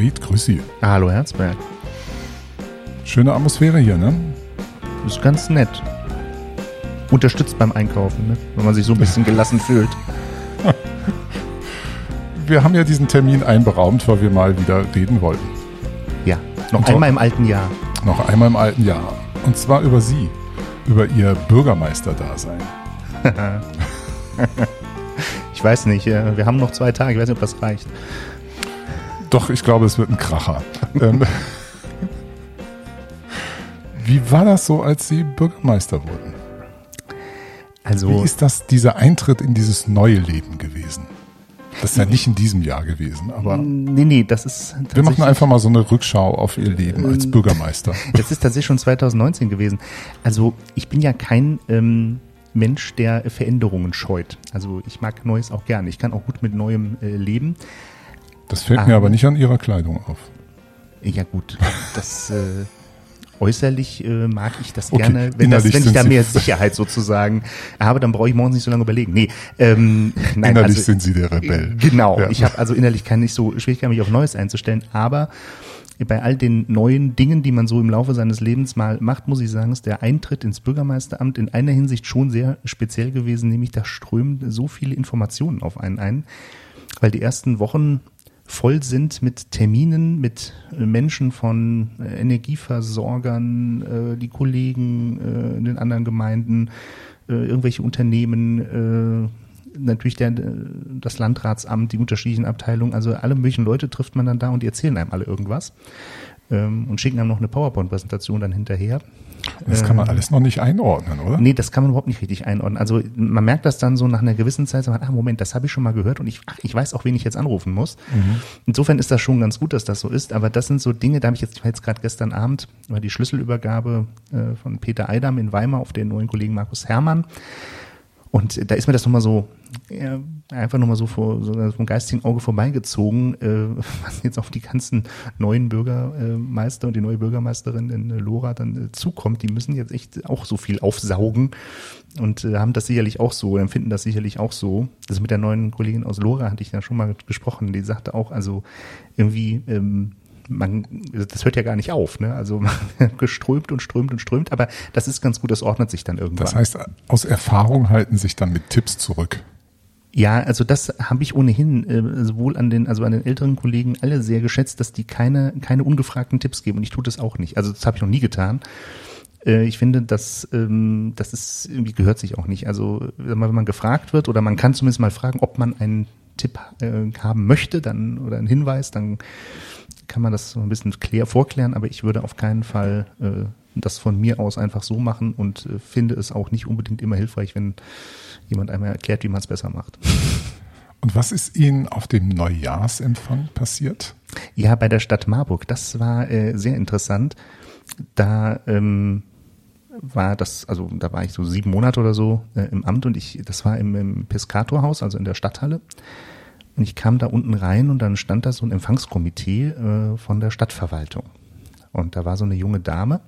Ried, grüß Sie. Hallo Herzberg. Schöne Atmosphäre hier, ne? Ist ganz nett. Unterstützt beim Einkaufen, ne? wenn man sich so ein bisschen gelassen fühlt. Wir haben ja diesen Termin einberaumt, weil wir mal wieder reden wollten. Ja, noch Und einmal im alten Jahr. Noch einmal im alten Jahr. Und zwar über Sie, über Ihr Bürgermeisterdasein. Ich weiß nicht, äh, wir haben noch zwei Tage, ich weiß nicht, ob das reicht. Doch, ich glaube, es wird ein Kracher. ähm, wie war das so, als Sie Bürgermeister wurden? Also, Wie ist das, dieser Eintritt in dieses neue Leben gewesen? Das ist ja nicht in diesem Jahr gewesen, aber nee, nee, das ist wir machen einfach mal so eine Rückschau auf Ihr Leben als Ähm, Bürgermeister. Das ist tatsächlich schon 2019 gewesen. Also ich bin ja kein ähm, Mensch, der Veränderungen scheut. Also ich mag Neues auch gerne. Ich kann auch gut mit Neuem äh, leben. Das fällt mir Ah. aber nicht an Ihrer Kleidung auf. Ja gut, das äh, äußerlich äh, mag ich das Okay, gerne, wenn, das, wenn ich da mehr Sicherheit sozusagen habe, dann brauche ich morgens nicht so lange überlegen. Nee, ähm, nein, Innerlich also, sind Sie der Rebell. Genau, Ja. ich habe also innerlich kann nicht so Schwierigkeiten, mich auf Neues einzustellen, aber bei all den neuen Dingen, die man so im Laufe seines Lebens mal macht, muss ich sagen, ist der Eintritt ins Bürgermeisteramt in einer Hinsicht schon sehr speziell gewesen, nämlich da strömen so viele Informationen auf einen ein, weil die ersten Wochen voll sind mit Terminen, mit äh, Menschen von äh, Energieversorgern, äh, die Kollegen in den anderen Gemeinden, irgendwelche Unternehmen, natürlich der, das Landratsamt, die unterschiedlichen Abteilungen, also alle möglichen Leute trifft man dann da und die erzählen einem alle irgendwas ähm, und schicken einem noch eine PowerPoint-Präsentation dann hinterher. Das kann man alles noch nicht einordnen, oder? Nee, das kann man überhaupt nicht richtig einordnen. Also man merkt das dann so nach einer gewissen Zeit, so, ah Moment, das habe ich schon mal gehört und ich, ach, ich weiß auch, wen ich jetzt anrufen muss. Insofern ist das schon ganz gut, dass das so ist, aber das sind so Dinge, da habe ich jetzt, jetzt gerade gestern Abend, war die Schlüsselübergabe äh, von Peter Eidam in Weimar auf den neuen Kollegen Markus Herrmann. Und da ist mir das nochmal so, ja, einfach nochmal so, vor, so vom geistigen Auge vorbeigezogen, äh, was jetzt auf die ganzen neuen Bürgermeister und die neue Bürgermeisterin in äh, Lora dann äh, zukommt. Die müssen jetzt echt auch so viel aufsaugen und äh, haben das sicherlich auch so, empfinden das sicherlich auch so. Also mit der neuen Kollegin aus Lora hatte ich ja schon mal gesprochen, die sagte auch, also irgendwie, ähm, man, das hört ja gar nicht auf, ne? Also man geströmt und strömt und strömt, aber das ist ganz gut, das ordnet sich dann irgendwann. Das heißt, aus Erfahrung halten sich dann mit Tipps zurück. Ja, also das habe ich ohnehin äh, sowohl an den, also an den älteren Kollegen alle sehr geschätzt, dass die keine, keine ungefragten Tipps geben und ich tue das auch nicht. Also das habe ich noch nie getan. Äh, ich finde, dass ähm, das ist irgendwie gehört sich auch nicht. Also wenn man gefragt wird oder man kann zumindest mal fragen, ob man einen Tipp äh, haben möchte, dann oder einen Hinweis, dann kann man das so ein bisschen klär, vorklären, aber ich würde auf keinen Fall äh, das von mir aus einfach so machen und äh, finde es auch nicht unbedingt immer hilfreich, wenn jemand einmal erklärt, wie man es besser macht. Und was ist Ihnen auf dem Neujahrsempfang passiert? Ja, bei der Stadt Marburg, das war äh, sehr interessant. Da ähm, war das, also da war ich so sieben Monate oder so äh, im Amt und ich, das war im, im Piscatorhaus, also in der Stadthalle. Und ich kam da unten rein und dann stand da so ein Empfangskomitee äh, von der Stadtverwaltung. Und da war so eine junge Dame,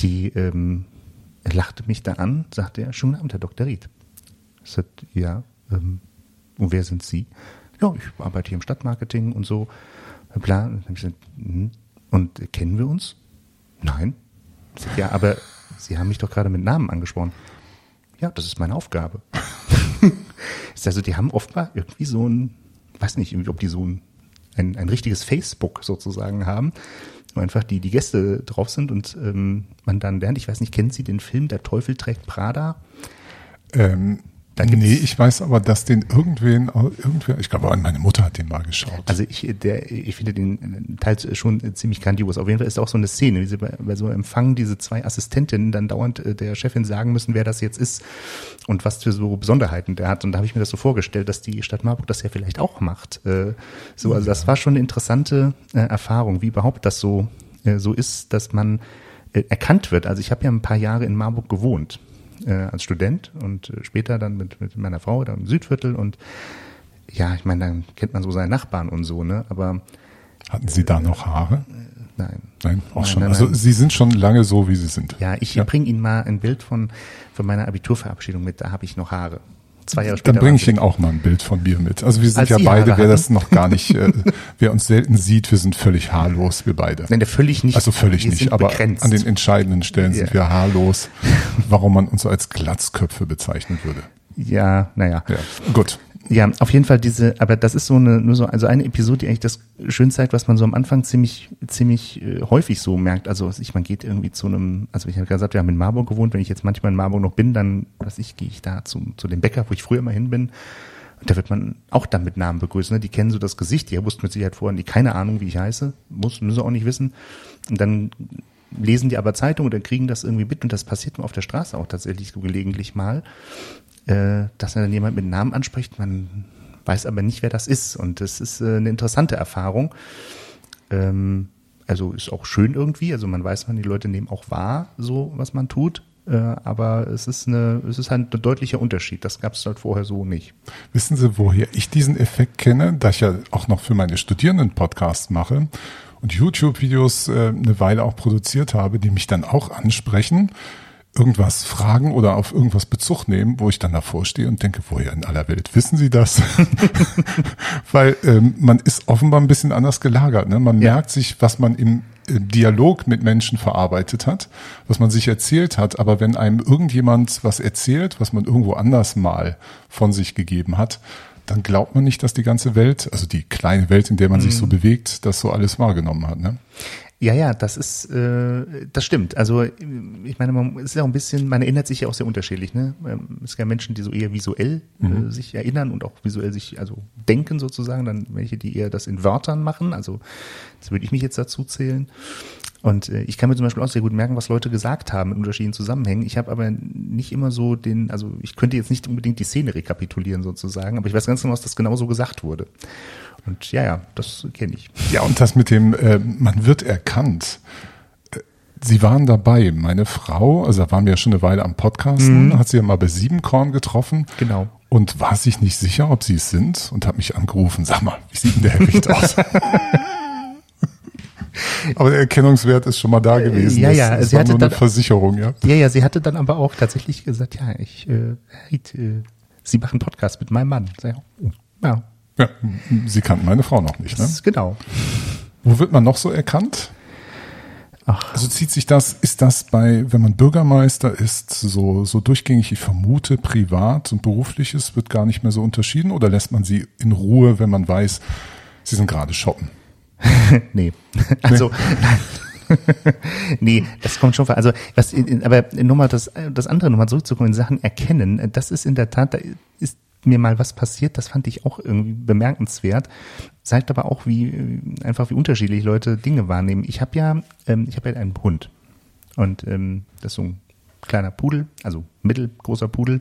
die ähm, lachte mich da an, sagte, ja, schönen Abend, Herr Dr. Ried. Ich sagte, ja, ähm, und wer sind Sie? Ja, ich arbeite hier im Stadtmarketing und so. Bla. Und, gesagt, hm, und kennen wir uns? Nein. Ich sag, ja, aber Sie haben mich doch gerade mit Namen angesprochen. Ja, das ist meine Aufgabe. ist also, die haben offenbar irgendwie so ein, weiß nicht, ob die so ein, ein, ein richtiges Facebook sozusagen haben, wo einfach die, die Gäste drauf sind und ähm, man dann lernt, ich weiß nicht, kennen Sie den Film Der Teufel trägt Prada? Ähm, Da nee, ich weiß aber, dass den irgendwen, irgendwer, ich glaube, meine Mutter hat den mal geschaut. Also ich, der, ich finde den teils schon ziemlich grandios. Auf jeden Fall ist auch so eine Szene, wie sie bei, bei so einem Empfang diese zwei Assistentinnen dann dauernd äh, der Chefin sagen müssen, wer das jetzt ist und was für so Besonderheiten der hat. Und da habe ich mir das so vorgestellt, dass die Stadt Marburg das ja vielleicht auch macht. Äh, So, also das war schon eine interessante äh, Erfahrung, wie überhaupt das so äh, so ist, dass man äh, erkannt wird. Also ich habe ja ein paar Jahre in Marburg gewohnt äh, als Student und äh, später dann mit, mit meiner Frau da im Südviertel und ja, ich meine, dann kennt man so seine Nachbarn und so, ne? Aber Hatten Sie da noch Haare? nein. Nein, auch Nein, schon. nein, also nein. Sie sind schon lange so, wie Sie sind. Ja, ich Ja. bringe Ihnen mal ein Bild von, von meiner Abiturverabschiedung mit, da habe ich noch Haare. Zwei Jahre später. Dann bringe ich Ihnen auch mal ein Bild von mir mit. Also wir sind Als ja Sie beide, Haare wer das noch gar nicht, äh, wer uns selten sieht, wir sind völlig haarlos, wir beide. Nein, völlig nicht. Also völlig nicht, sind aber begrenzt. an den entscheidenden Stellen sind Ja. wir haarlos, warum man uns so als Glatzköpfe bezeichnen würde. ja, naja. Ja, gut. Ja, auf jeden Fall diese, aber das ist so eine, nur so, also eine Episode, die eigentlich das schön zeigt, was man so am Anfang ziemlich, ziemlich äh, häufig so merkt. Also ich, man geht irgendwie zu einem, also ich habe gesagt, wir haben in Marburg gewohnt, wenn ich jetzt manchmal in Marburg noch bin, dann, was ich, gehe ich da zu, zu dem Bäcker, wo ich früher immer hin bin. Und da wird man auch dann mit Namen begrüßt. Ne? Die kennen so das Gesicht, die wussten mit Sicherheit vorher, die keine Ahnung, wie ich heiße, muss, müssen sie auch nicht wissen. Und dann lesen die aber Zeitung oder kriegen das irgendwie mit und das passiert mir auf der Straße auch tatsächlich so gelegentlich mal äh, dass dann jemand mit Namen anspricht, man weiß aber nicht, wer das ist. Und das ist äh, eine interessante Erfahrung. Ähm, also ist auch schön irgendwie. Also man weiß, man die Leute nehmen auch wahr, so was man tut. Äh, aber es ist eine, es ist halt ein deutlicher Unterschied. Das gab es halt vorher so nicht. Wissen Sie, woher ich diesen Effekt kenne, da ich ja auch noch für meine Studierenden Podcasts mache und YouTube-Videos äh, eine Weile auch produziert habe, die mich dann auch ansprechen, irgendwas fragen oder auf irgendwas Bezug nehmen, wo ich dann davor stehe und denke, woher in aller Welt wissen Sie das? Weil ähm, man ist offenbar ein bisschen anders gelagert. Ne? Man Ja. merkt sich, was man im äh, Dialog mit Menschen verarbeitet hat, was man sich erzählt hat. Aber wenn einem irgendjemand was erzählt, was man irgendwo anders mal von sich gegeben hat, dann glaubt man nicht, dass die ganze Welt, also die kleine Welt, in der man sich so bewegt, das so alles wahrgenommen hat. Ne? Ja, ja, das ist, äh, das stimmt. Also ich meine, man es ist ja auch ein bisschen, man erinnert sich ja auch sehr unterschiedlich. Ne? Ähm, Es gibt ja Menschen, die so eher visuell äh, sich erinnern und auch visuell sich, also denken sozusagen, dann welche, die eher das in Wörtern machen. Also das würde ich mich jetzt dazu zählen. Und äh, ich kann mir zum Beispiel auch sehr gut merken, was Leute gesagt haben in unterschiedlichen Zusammenhängen. Ich habe aber nicht immer so den, also ich könnte jetzt nicht unbedingt die Szene rekapitulieren sozusagen, aber ich weiß ganz genau, dass das genau so gesagt wurde. Und ja, ja, das kenne ich. Ja, und das mit dem, äh, man wird erkannt. Äh, Sie waren dabei, meine Frau, also da waren wir ja schon eine Weile am Podcasten, hat sie ja mal bei Siebenkorn getroffen. Genau. Und war sich nicht sicher, ob sie es sind und hat mich angerufen, sag mal, wie sieht denn der Herr aus? Aber der Erkennungswert ist schon mal da gewesen. ja, das, ja, das sie war hatte nur eine dann- Versicherung, ja. Ja, ja, sie hatte dann aber auch tatsächlich gesagt, ja, ich, äh, äh, Sie machen Podcast mit meinem Mann. Ja, ja. Sie kannten meine Frau noch nicht, das ne? ist genau. Wo wird man noch so erkannt? Ach, Also zieht sich das, ist das bei, wenn man Bürgermeister ist, so, so durchgängig, ich vermute, privat und berufliches wird gar nicht mehr so unterschieden oder lässt man sie in Ruhe, wenn man weiß, sie sind gerade shoppen? nee. Also, nein. nee, das kommt schon vor. Also, was, aber nochmal das, das andere nochmal zurückzukommen, in Sachen erkennen, das ist in der Tat, da ist mir mal was passiert, das fand ich auch irgendwie bemerkenswert. Zeigt aber auch, wie, einfach wie unterschiedlich Leute Dinge wahrnehmen. Ich habe ja, ähm, ich habe ja einen Hund. Und, ähm, das ist so ein kleiner Pudel, also mittelgroßer Pudel.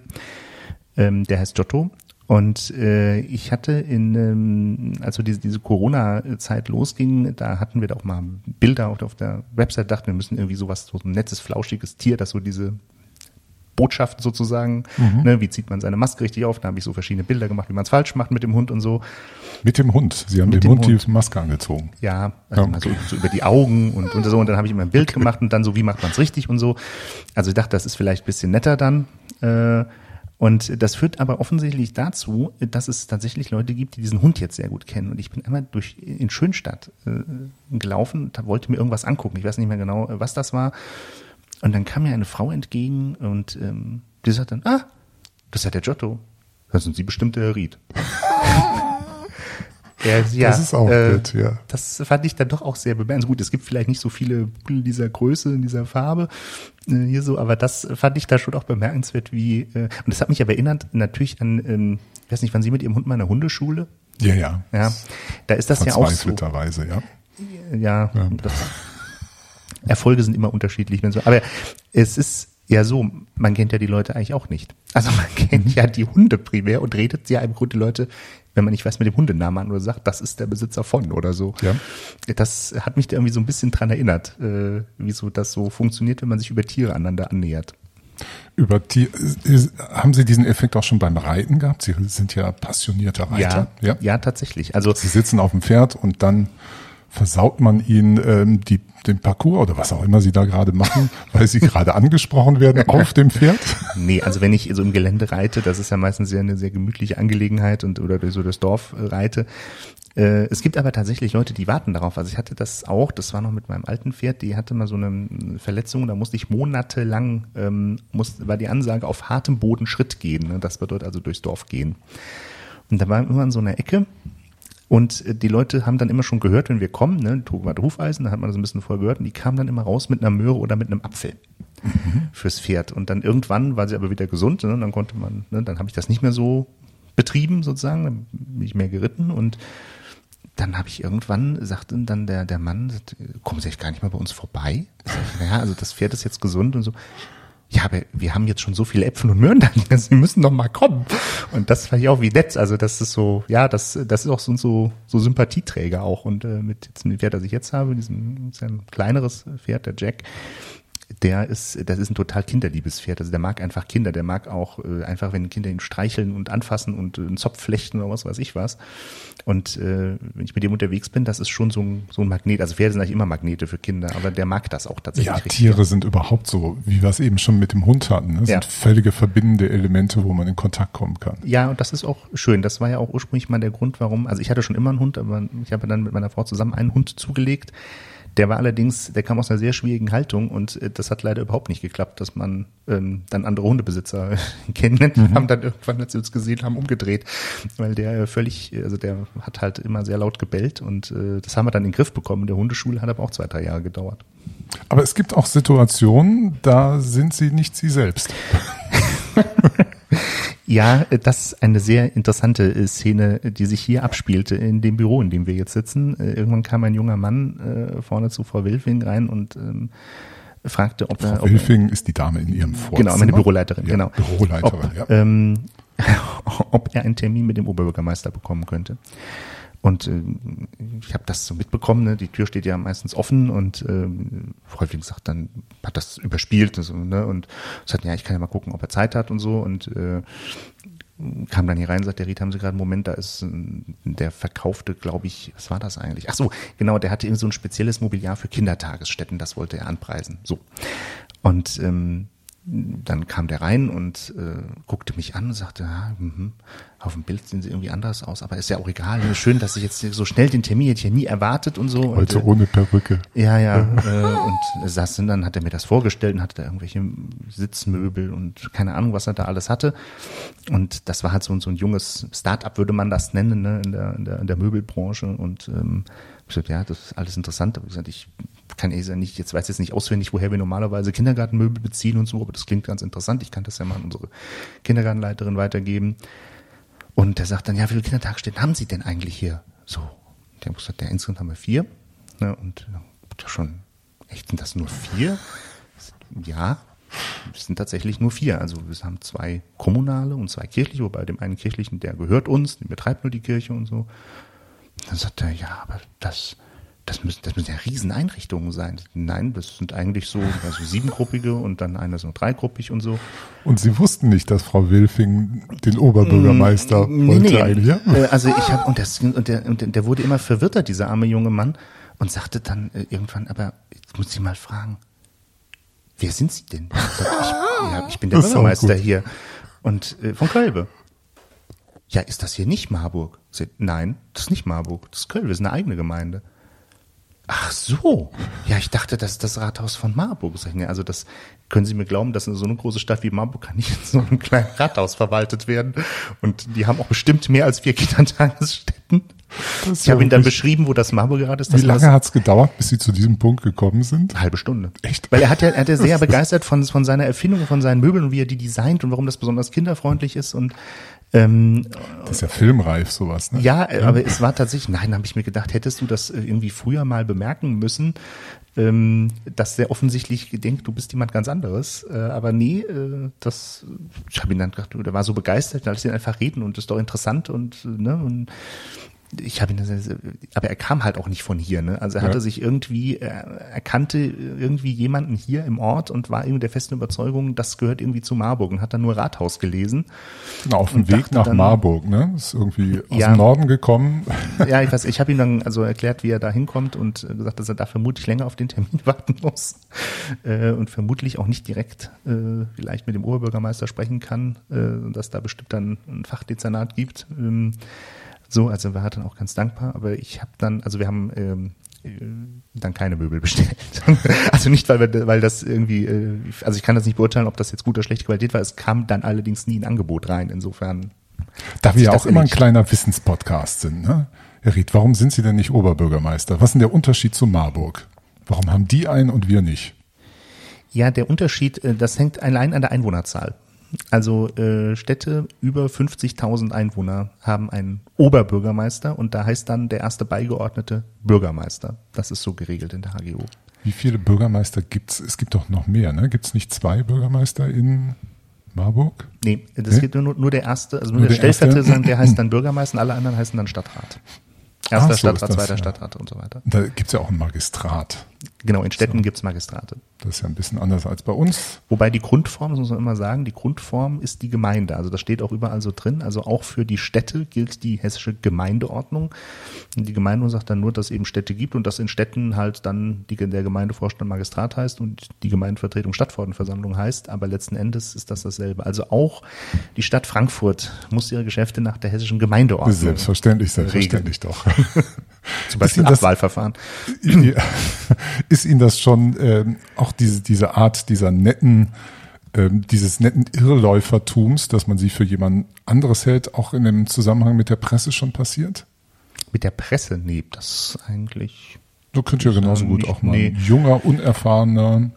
Ähm, der heißt Giotto. Und äh, ich hatte in, ähm, also diese, diese Corona-Zeit losging, da hatten wir da auch mal Bilder auf, auf der Website, dachten wir müssen irgendwie sowas, so ein nettes, flauschiges Tier, das so diese Botschaft sozusagen, ne, wie zieht man seine Maske richtig auf, da habe ich so verschiedene Bilder gemacht, wie man es falsch macht mit dem Hund und so. Mit dem Hund. Sie haben Mit dem, Hund, Hund. die Maske angezogen. Ja, also mal so, so über die Augen und, und so. Und dann habe ich immer ein Bild gemacht und dann so, wie macht man es richtig und so. Also ich dachte, das ist vielleicht ein bisschen netter dann. Äh, und das führt aber offensichtlich dazu, dass es tatsächlich Leute gibt, die diesen Hund jetzt sehr gut kennen. Und ich bin einmal durch in Schönstadt äh, gelaufen, da wollte mir irgendwas angucken. Ich weiß nicht mehr genau, äh, was das war. Und dann kam mir eine Frau entgegen und ähm, die sagt dann, ah, das ist ja der Giotto. Das sind Sie bestimmt der Herr Ried. ja, ja, Das ist auch äh, nett, ja. das fand ich dann doch auch sehr bemerkenswert. Gut, es gibt vielleicht nicht so viele Pudel dieser Größe, in dieser Farbe äh, hier so, aber das fand ich da schon auch bemerkenswert, wie äh, und das hat mich aber erinnert natürlich an, ähm, ich weiß nicht, waren Sie mit Ihrem Hund mal in einer Hundeschule? Ja, ja. Ja, da ist das ja auch so. Verzweifelterweise, ja. Ja, Das, Erfolge sind immer unterschiedlich, wenn so. Aber es ist ja so, man kennt ja die Leute eigentlich auch nicht. Also man kennt ja die Hunde primär und redet ja im Grunde die Leute, wenn man nicht weiß mit dem Hundenamen an oder sagt, das ist der Besitzer von oder so. Ja. Das hat mich da irgendwie so ein bisschen dran erinnert, äh, wieso das so funktioniert, wenn man sich über Tiere aneinander annähert. Über die, ist- haben Sie diesen Effekt auch schon beim Reiten gehabt? Sie sind ja passionierter Reiter. ja, ja, tatsächlich. Also Sie sitzen auf dem Pferd und dann versaut man ihnen ähm, die, den Parcours oder was auch immer sie da gerade machen, weil sie gerade angesprochen werden auf dem Pferd? Nee, also wenn ich so im Gelände reite, das ist ja meistens sehr eine sehr gemütliche Angelegenheit und oder so das Dorf reite. Äh, es gibt aber tatsächlich Leute, die warten darauf. Also ich hatte das auch, das war noch mit meinem alten Pferd, die hatte mal so eine Verletzung, da musste ich monatelang, ähm, muss, war die Ansage auf hartem Boden Schritt gehen. Ne? Das bedeutet also durchs Dorf gehen. Und da war immer in so einer Ecke und äh, die Leute haben dann immer schon gehört, wenn wir kommen, ne, Hufeisen, da hat man das ein bisschen vorher gehört, und die kamen dann immer raus mit einer Möhre oder mit einem Apfel mhm. fürs Pferd. Und dann irgendwann war sie aber wieder gesund, ne, dann konnte man, ne, dann habe ich das nicht mehr so betrieben sozusagen, dann bin ich mehr geritten und dann habe ich irgendwann, sagte dann der, der Mann, kommen Sie echt gar nicht mal bei uns vorbei? Ich, naja, also das Pferd ist jetzt gesund und so ja, aber wir haben jetzt schon so viele Äpfel und Möhren da, Sie müssen noch mal kommen. Und das fand ich auch wie nett. Also das ist so, ja, das, das ist auch so, so, so Sympathieträger auch. Und äh, mit dem Pferd, das ich jetzt habe, diesem ein kleineres Pferd, der Jack, der ist, das ist ein total kinderliebes Pferd. Also der mag einfach Kinder, der mag auch äh, einfach, wenn Kinder ihn streicheln und anfassen und äh, einen Zopf flechten oder was weiß ich was. Und äh, wenn ich mit dem unterwegs bin, das ist schon so ein, so ein Magnet. Also Pferde sind eigentlich immer Magnete für Kinder, aber der mag das auch tatsächlich. Ja, Tiere richtig. sind überhaupt so, wie wir es eben schon mit dem Hund hatten. Ne? Sind ja. völlige verbindende Elemente, wo man in Kontakt kommen kann. Ja, und das ist auch schön. Das war ja auch ursprünglich mal der Grund, warum. Also ich hatte schon immer einen Hund, aber ich habe dann mit meiner Frau zusammen einen Hund zugelegt der war allerdings, der kam aus einer sehr schwierigen Haltung und äh, das hat leider überhaupt nicht geklappt, dass man ähm, dann andere Hundebesitzer kennenlernt. Mhm. haben dann irgendwann, als sie uns gesehen haben, umgedreht, weil der völlig, also der hat halt immer sehr laut gebellt und äh, das haben wir dann in den Griff bekommen. Der Hundeschule hat aber auch zwei, drei Jahre gedauert. Aber es gibt auch Situationen, da sind sie nicht sie selbst. Ja, das ist eine sehr interessante äh, Szene, die sich hier abspielte in dem Büro, in dem wir jetzt sitzen. Äh, irgendwann kam ein junger Mann äh, vorne zu Frau Wilfing rein und ähm, fragte, ob Frau er. Frau Wilfing ist die Dame in ihrem Vorzimmer. Genau, meine Büroleiterin, ja, genau. Büroleiterin, ob, ja. Ähm, ob er einen Termin mit dem Oberbürgermeister bekommen könnte. Und äh, ich habe das so mitbekommen, ne? die Tür steht ja meistens offen und äh, häufig sagt dann, hat das überspielt so, ne? und sagt, ja, ich kann ja mal gucken, ob er Zeit hat und so und äh, kam dann hier rein, sagt der Ried, haben Sie gerade einen Moment, da ist der verkaufte, glaube ich, was war das eigentlich? Ach so, genau, der hatte irgendwie so ein spezielles Mobiliar für Kindertagesstätten, das wollte er anpreisen. So. Und ähm, dann kam der rein und äh, guckte mich an und sagte, ja, mh, auf dem Bild sehen sie irgendwie anders aus, aber ist ja auch egal. Schön, dass ich jetzt so schnell den Termin hätte ich ja nie erwartet und so. Heute und, äh, ohne Perücke. Ja, ja. äh, und saß dann, hat er mir das vorgestellt und hatte da irgendwelche Sitzmöbel und keine Ahnung, was er da alles hatte. Und das war halt so, so ein junges Start-up, würde man das nennen, ne, in der, in der, in der Möbelbranche. Und ähm, ich gesagt, ja, das ist alles interessant. Aber ich gesagt, ich kann ehrlich sagen, nicht, jetzt weiß jetzt nicht auswendig, woher wir normalerweise Kindergartenmöbel beziehen und so, aber das klingt ganz interessant. Ich kann das ja mal an unsere Kindergartenleiterin weitergeben. Und der sagt dann, ja, wie viele Kindertagesstätten haben Sie denn eigentlich hier? So. Der muss gesagt, ja, insgesamt haben wir vier. Ne, und ja, schon, echt, sind das nur vier? Ja, es sind tatsächlich nur vier. Also wir haben zwei kommunale und zwei kirchliche, wobei dem einen kirchlichen, der gehört uns, der betreibt nur die Kirche und so. Dann sagt er, ja, aber das, das müssen, das müssen ja Rieseneinrichtungen sein. Nein, das sind eigentlich so also siebengruppige und dann einer ist nur dreigruppig und so. Und Sie wussten nicht, dass Frau Wilfing den Oberbürgermeister mm, wollte nee. eigentlich, ja? Äh, also ich habe und, das, und, der, und der wurde immer verwirrter, dieser arme junge Mann, und sagte dann äh, irgendwann, aber jetzt muss ich mal fragen, wer sind Sie denn? Ich, ja, ich bin der Bürgermeister hier und äh, von Kölbe. Ja, ist das hier nicht Marburg? Nein, das ist nicht Marburg, das ist Köln, wir sind eine eigene Gemeinde. Ach so. Ja, ich dachte, das ist das Rathaus von Marburg. Also das können Sie mir glauben, dass in so eine große Stadt wie Marburg kann nicht in so einem kleinen Rathaus verwaltet werden. Und die haben auch bestimmt mehr als vier Kindertagesstätten. Ich habe Ihnen dann beschrieben, wo das Marburger Rat ist. Wie lange hat es gedauert, bis Sie zu diesem Punkt gekommen sind? Eine halbe Stunde. Echt? Weil er hat ja, er hat ja sehr begeistert von, von seiner Erfindung, von seinen Möbeln und wie er die designt und warum das besonders kinderfreundlich ist und ähm, das ist ja filmreif, sowas, ne? Ja, ja. aber es war tatsächlich, nein, habe ich mir gedacht, hättest du das irgendwie früher mal bemerken müssen, ähm, dass der offensichtlich denkt, du bist jemand ganz anderes. Äh, aber nee, äh, das, ich habe ihn dann gedacht, der war so begeistert, da lass ihn einfach reden und das ist doch interessant und, ne, und ich habe ihn, aber er kam halt auch nicht von hier. Ne? Also er hatte sich irgendwie, er, er kannte irgendwie jemanden hier im Ort und war irgendwie der festen Überzeugung, das gehört irgendwie zu Marburg und hat dann nur Rathaus gelesen. Genau, auf dem Weg nach dann, Marburg, ne? Ist irgendwie aus ja, dem Norden gekommen. Ja, ich weiß, ich habe ihm dann also erklärt, wie er da hinkommt und gesagt, dass er da vermutlich länger auf den Termin warten muss äh, und vermutlich auch nicht direkt äh, vielleicht mit dem Oberbürgermeister sprechen kann, äh, dass da bestimmt dann ein Fachdezernat gibt. Ähm, so, also war dann auch ganz dankbar, aber ich habe dann, also wir haben ähm, äh, dann keine Möbel bestellt. also nicht, weil, wir, weil das irgendwie, äh, also ich kann das nicht beurteilen, ob das jetzt gut oder schlechte Qualität war. Es kam dann allerdings nie ein Angebot rein. Insofern. Da wir ja auch immer ein kleiner Wissenspodcast sind, ne? Herr Ried, warum sind Sie denn nicht Oberbürgermeister? Was ist denn der Unterschied zu Marburg? Warum haben die einen und wir nicht? Ja, der Unterschied, äh, das hängt allein an der Einwohnerzahl. Also äh, Städte über 50.000 Einwohner haben einen Oberbürgermeister und da heißt dann der erste beigeordnete Bürgermeister. Das ist so geregelt in der HGO. Wie viele Bürgermeister gibt's? Es gibt doch noch mehr, ne? Gibt es nicht zwei Bürgermeister in Marburg? Nee, das nee? gibt nur, nur der erste, also nur, nur der, der Stellvertreter, der heißt dann Bürgermeister und alle anderen heißen dann Stadtrat. Erster so, Stadtrat, zweiter ja. Stadtrat und so weiter. Da gibt es ja auch ein Magistrat. Genau, in Städten so. gibt es Magistrate. Das ist ja ein bisschen anders als bei uns. Wobei die Grundform, das muss man immer sagen, die Grundform ist die Gemeinde. Also das steht auch überall so drin. Also auch für die Städte gilt die hessische Gemeindeordnung. Und die Gemeinde sagt dann nur, dass es eben Städte gibt und dass in Städten halt dann die, der Gemeindevorstand Magistrat heißt und die Gemeindevertretung Stadtverordnetenversammlung heißt. Aber letzten Endes ist das dasselbe. Also auch die Stadt Frankfurt muss ihre Geschäfte nach der hessischen Gemeindeordnung. Selbstverständlich, selbstverständlich regeln. doch. Zum Beispiel Abwahlverfahren. ist Ihnen das schon ähm, auch diese, diese Art dieser netten, ähm, dieses netten Irrläufertums, dass man sie für jemand anderes hält, auch in dem Zusammenhang mit der Presse schon passiert? Mit der Presse? Nee, das eigentlich. Du könntest ja genauso gut auch mal nee. ein junger, unerfahrener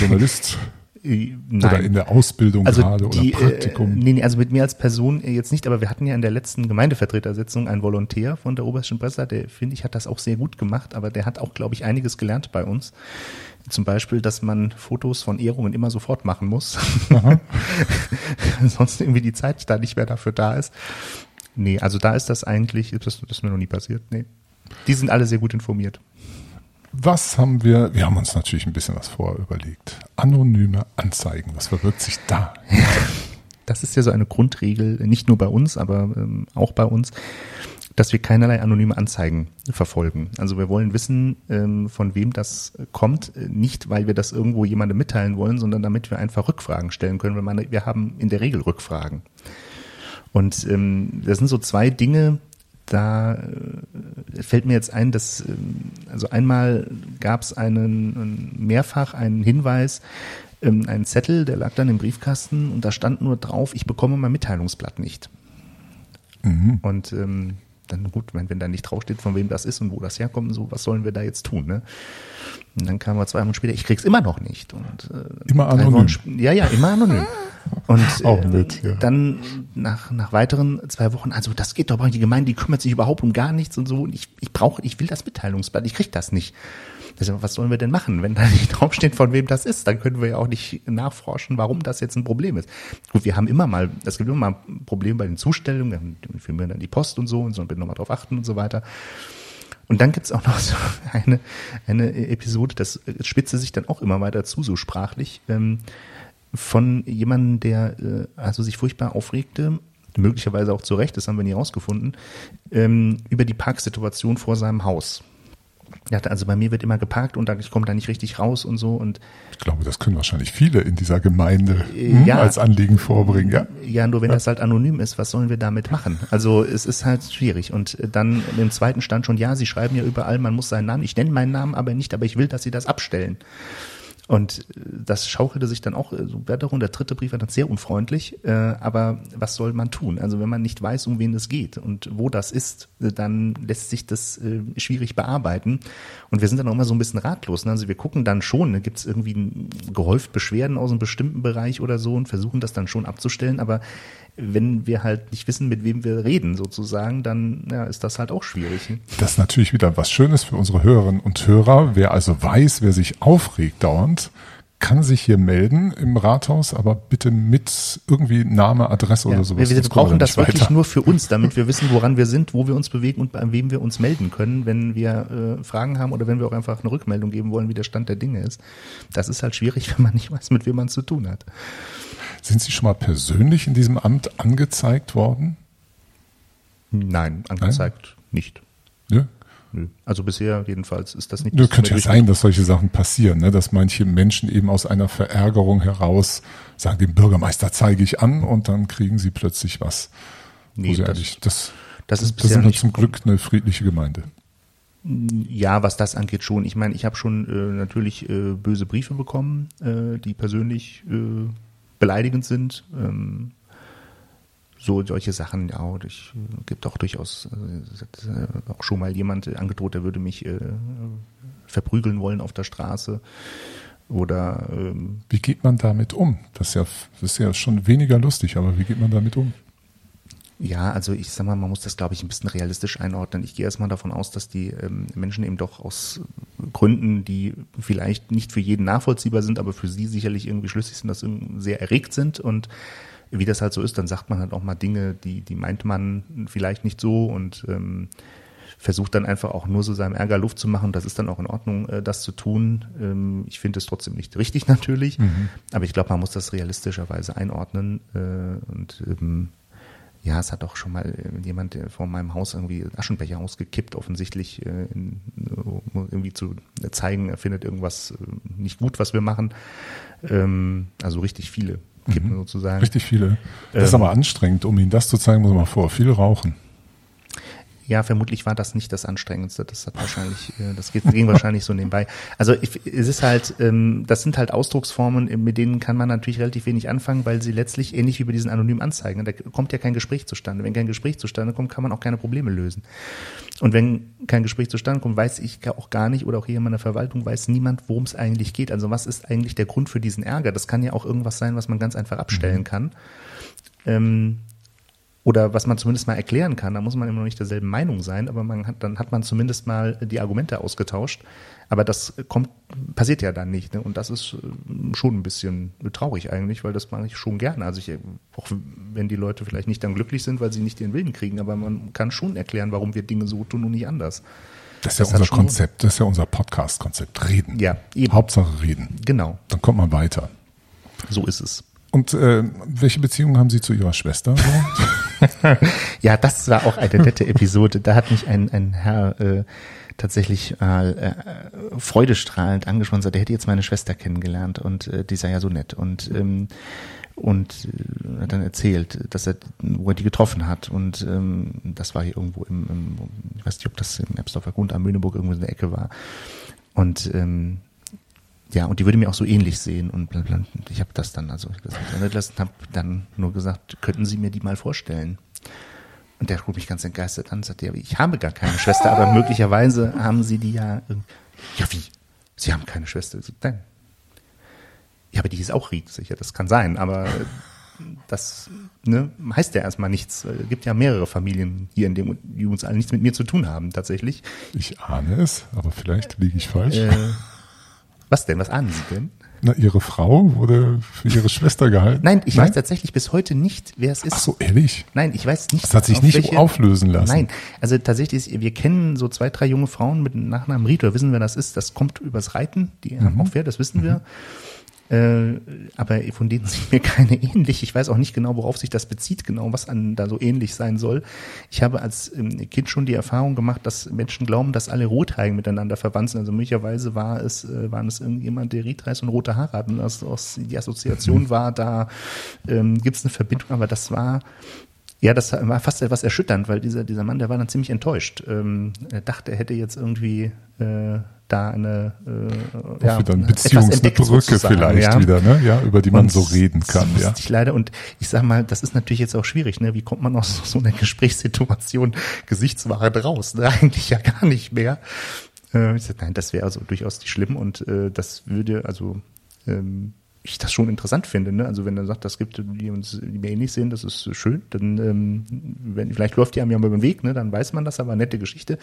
Journalist Nein. Oder in der Ausbildung also gerade die, oder Praktikum? Äh, nee, nee, also mit mir als Person jetzt nicht, aber wir hatten ja in der letzten Gemeindevertretersitzung einen Volontär von der Obersten Presse, der, finde ich, hat das auch sehr gut gemacht, aber der hat auch, glaube ich, einiges gelernt bei uns. Zum Beispiel, dass man Fotos von Ehrungen immer sofort machen muss. Sonst irgendwie die Zeit da nicht mehr dafür da ist. Nee, also da ist das eigentlich, das, das ist mir noch nie passiert, nee. Die sind alle sehr gut informiert. Was haben wir? Wir haben uns natürlich ein bisschen was vorher überlegt. Anonyme Anzeigen. Was verbirgt sich da? Das ist ja so eine Grundregel, nicht nur bei uns, aber ähm, auch bei uns, dass wir keinerlei anonyme Anzeigen verfolgen. Also wir wollen wissen, ähm, von wem das kommt, nicht weil wir das irgendwo jemandem mitteilen wollen, sondern damit wir einfach Rückfragen stellen können, weil meine, wir haben in der Regel Rückfragen. Und ähm, das sind so zwei Dinge, da äh, fällt mir jetzt ein, dass ähm, also einmal gab es einen mehrfach einen Hinweis, ähm, einen Zettel, der lag dann im Briefkasten und da stand nur drauf, ich bekomme mein Mitteilungsblatt nicht. Mhm. Und ähm, dann gut, wenn, wenn da nicht draufsteht, von wem das ist und wo das herkommt, so was sollen wir da jetzt tun? Ne? Und dann kam wir zwei Wochen später, ich krieg's immer noch nicht. Und, äh, immer anonym. ja, ja, immer anonym. Und äh, mit, ja. dann nach, nach weiteren zwei Wochen, also das geht doch bei die Gemeinde, die kümmert sich überhaupt um gar nichts und so. Und ich, ich brauche, ich will das Mitteilungsblatt, ich krieg das nicht. Also, was sollen wir denn machen? Wenn da nicht draufsteht, von wem das ist, dann können wir ja auch nicht nachforschen, warum das jetzt ein Problem ist. Gut, wir haben immer mal, es gibt immer mal Probleme bei den Zustellungen, wir filmen dann die Post und so und so und bitte nochmal drauf achten und so weiter. Und dann gibt's auch noch so eine, eine Episode, das spitze sich dann auch immer weiter zu, so sprachlich. Ähm, von jemandem, der äh, also sich furchtbar aufregte, möglicherweise auch zu Recht, das haben wir nie rausgefunden, ähm, über die Parksituation vor seinem Haus. Dachte, also bei mir wird immer geparkt und ich komme da nicht richtig raus und so. Und ich glaube, das können wahrscheinlich viele in dieser Gemeinde hm, ja, als Anliegen vorbringen. Ja, ja nur wenn ja. das halt anonym ist, was sollen wir damit machen? Also es ist halt schwierig. Und dann im zweiten stand schon, ja, Sie schreiben ja überall, man muss seinen Namen, ich nenne meinen Namen aber nicht, aber ich will, dass Sie das abstellen. Und äh, das schaukelte sich dann auch äh, so weiter rum. Der dritte Brief war dann sehr unfreundlich. Äh, aber was soll man tun? Also wenn man nicht weiß, um wen es geht und wo das ist, äh, dann lässt sich das äh, schwierig bearbeiten. Und wir sind dann auch immer so ein bisschen ratlos. Ne? Also wir gucken dann schon, ne? gibt es irgendwie gehäuft Beschwerden aus einem bestimmten Bereich oder so und versuchen das dann schon abzustellen. Aber wenn wir halt nicht wissen, mit wem wir reden, sozusagen, dann ja, ist das halt auch schwierig. Ne? Das ist natürlich wieder was Schönes für unsere Hörerinnen und Hörer. Wer also weiß, wer sich aufregt dauernd, kann sich hier melden im Rathaus, aber bitte mit irgendwie Name, Adresse Ja, oder sowas. wir, wir brauchen das wirklich weiter. nur für uns, damit wir wissen, woran wir sind, wo wir uns bewegen und bei wem wir uns melden können, wenn wir äh, Fragen haben oder wenn wir auch einfach eine Rückmeldung geben wollen, wie der Stand der Dinge ist. Das ist halt schwierig, wenn man nicht weiß, mit wem man es zu tun hat. Sind Sie schon mal persönlich in diesem Amt angezeigt worden? Nein, angezeigt nicht. Nö. Nö. Also bisher jedenfalls ist das nicht. Nö, das könnte ja sein, dass solche Sachen passieren, ne? dass manche Menschen eben aus einer Verärgerung heraus sagen, dem Bürgermeister zeige ich an und dann kriegen sie plötzlich was. Nee, das- eigentlich, das, das ist das bisher sind wir nicht zum Glück eine friedliche Gemeinde. Ja, was das angeht schon. Ich meine, ich habe schon äh, natürlich äh, böse Briefe bekommen, äh, die persönlich äh, beleidigend sind. Ähm, so solche Sachen, ja, ich äh, gibt auch durchaus äh, auch schon mal jemand angedroht, der würde mich äh, verprügeln wollen auf der Straße. Oder ähm, Wie geht man damit um? Das ist ja, das ist ja schon weniger lustig, aber wie geht man damit um? Ja, also ich sag mal, man muss das, glaube ich, ein bisschen realistisch einordnen. Ich gehe erstmal davon aus, dass die ähm, Menschen eben doch aus Gründen, die vielleicht nicht für jeden nachvollziehbar sind, aber für sie sicherlich irgendwie schlüssig sind, dass sie sehr erregt sind und wie das halt so ist, dann sagt man halt auch mal Dinge, die, die meint man vielleicht nicht so und ähm, versucht dann einfach auch nur so seinem Ärger Luft zu machen. Das ist dann auch in Ordnung, äh, das zu tun. Ähm, ich finde es trotzdem nicht richtig natürlich, aber ich glaube, man muss das realistischerweise einordnen äh, und ähm, ja, es hat auch schon mal äh, jemand der vor meinem Haus irgendwie Aschenbecher ausgekippt, offensichtlich äh, um irgendwie zu zeigen, er findet irgendwas äh, nicht gut, was wir machen. Ähm, also richtig viele kippen sozusagen. Richtig viele. Das ist Ähm. aber anstrengend, um Ihnen das zu zeigen, muss man mal vor. Viele rauchen. Ja, vermutlich war das nicht das Anstrengendste. Das hat wahrscheinlich, äh, das geht, ging wahrscheinlich so nebenbei. Also es ist halt, ähm, das sind halt Ausdrucksformen, äh, mit denen kann man natürlich relativ wenig anfangen, weil sie letztlich ähnlich wie bei diesen anonymen Anzeigen, da kommt ja kein Gespräch zustande. Wenn kein Gespräch zustande kommt, kann man auch keine Probleme lösen. Und wenn kein Gespräch zustande kommt, weiß ich auch gar nicht oder auch hier in meiner Verwaltung weiß niemand, worum es eigentlich geht. Also was ist eigentlich der Grund für diesen Ärger? Das kann ja auch irgendwas sein, was man ganz einfach abstellen kann. Ähm, oder was man zumindest mal erklären kann. Da muss man immer noch nicht derselben Meinung sein, aber man hat, dann hat man zumindest mal die Argumente ausgetauscht. Aber das kommt, passiert ja dann nicht. Ne? Und das ist äh, schon ein bisschen traurig eigentlich, weil das mache ich schon gerne. Also ich, äh, auch wenn die Leute vielleicht nicht dann glücklich sind, weil sie nicht ihren Willen kriegen, aber man kann schon erklären, warum wir Dinge so tun und nicht anders. Das ist ja Das hat unser Konzept, das ist ja unser Podcast-Konzept. Reden. Ja, eben. Hauptsache reden. Genau, Dann kommt man weiter. so ist es. Und äh, welche Beziehung haben Sie zu Ihrer Schwester? Ja, das war auch eine nette Episode. Da hat mich ein, ein Herr äh, tatsächlich äh, äh, freudestrahlend angesprochen, sagt, er hätte jetzt meine Schwester kennengelernt und äh, die sei ja so nett und ähm, und äh, hat dann erzählt, dass er, wo er die getroffen hat und ähm, das war hier irgendwo im, im ich weiß nicht, ob das im Erbsdorfer Grund am Möhneburg irgendwo in der Ecke war und ähm, ja, und die würde mir auch so ähnlich sehen und bla bla. Ich habe das dann also gesagt, lassen, habe dann nur gesagt, könnten Sie mir die mal vorstellen? Und der guckt mich ganz entgeistert an und sagt, ja, ich habe gar keine Schwester, aber möglicherweise haben Sie die ja. Ja, wie? Sie haben keine Schwester? So, Nein. Ja, aber die ist auch Ried, sicher, das kann sein, aber das ne, heißt ja erstmal nichts. Es gibt ja mehrere Familien hier, in dem, die uns alle nichts mit mir zu tun haben, tatsächlich. Ich ahne es, aber vielleicht liege ich falsch. Äh, was denn? Was ahnen Sie denn? Na, Ihre Frau wurde für Ihre Schwester gehalten? Nein, ich weiß tatsächlich bis heute nicht, wer es ist. Ach so, ehrlich? Nein, ich weiß nicht. Das hat sich nicht auflösen lassen. Nein, also tatsächlich, ist, wir kennen so zwei, drei junge Frauen mit dem Nachnamen Ried, oder wissen, wer das ist. Das kommt übers Reiten, die Mhm. haben auch Pferd, das wissen wir. Äh, aber von denen sind mir keine ähnlich. Ich weiß auch nicht genau, worauf sich das bezieht, genau, was an da so ähnlich sein soll. Ich habe als ähm, Kind schon die Erfahrung gemacht, dass Menschen glauben, dass alle Rotheigen miteinander verwandt sind. Also möglicherweise war es, äh, waren es irgendjemand, der Riedreis und rote Haare hat. Und das, aus, die Assoziation war, da ähm, gibt es eine Verbindung, aber das war ja, das war fast etwas erschütternd, weil dieser, dieser Mann, der war dann ziemlich enttäuscht. Ähm, er dachte, er hätte jetzt irgendwie äh, da eine äh, Ja, wieder eine Beziehungsbrücke vielleicht ja. wieder, ne? Ja, über die man Und so reden kann, das ja. Ich leider, und ich sag mal, das ist natürlich jetzt auch schwierig, ne? Wie kommt man aus so einer Gesprächssituation gesichtswahrend raus? Ne? Eigentlich ja gar nicht mehr. Äh, ich sag, nein, das wäre also durchaus nicht schlimm und äh, das würde, also ähm, ich das schon interessant finde, ne? Also wenn er sagt, das gibt, die uns die mir ähnlich sehen, das ist schön, dann ähm, wenn, vielleicht läuft die einem ja mal über den Weg, ne? Dann weiß man das, aber nette Geschichte.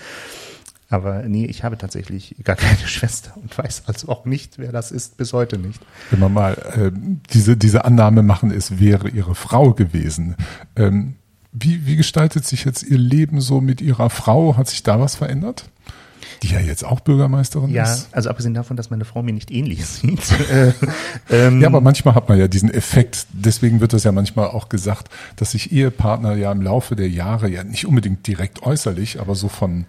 Aber nee, ich habe tatsächlich gar keine Schwester und weiß also auch nicht, wer das ist, bis heute nicht. Wenn wir mal äh, diese, diese Annahme machen, es wäre ihre Frau gewesen. Ähm, wie, wie gestaltet sich jetzt ihr Leben so mit ihrer Frau? Hat sich da was verändert? Die ja jetzt auch Bürgermeisterin ja, ist. Ja, also abgesehen davon, dass meine Frau mir nicht ähnlich sieht. ähm, ja, aber manchmal hat man ja diesen Effekt. Deswegen wird das ja manchmal auch gesagt, dass sich Ehepartner ja im Laufe der Jahre ja nicht unbedingt direkt äußerlich, aber so von,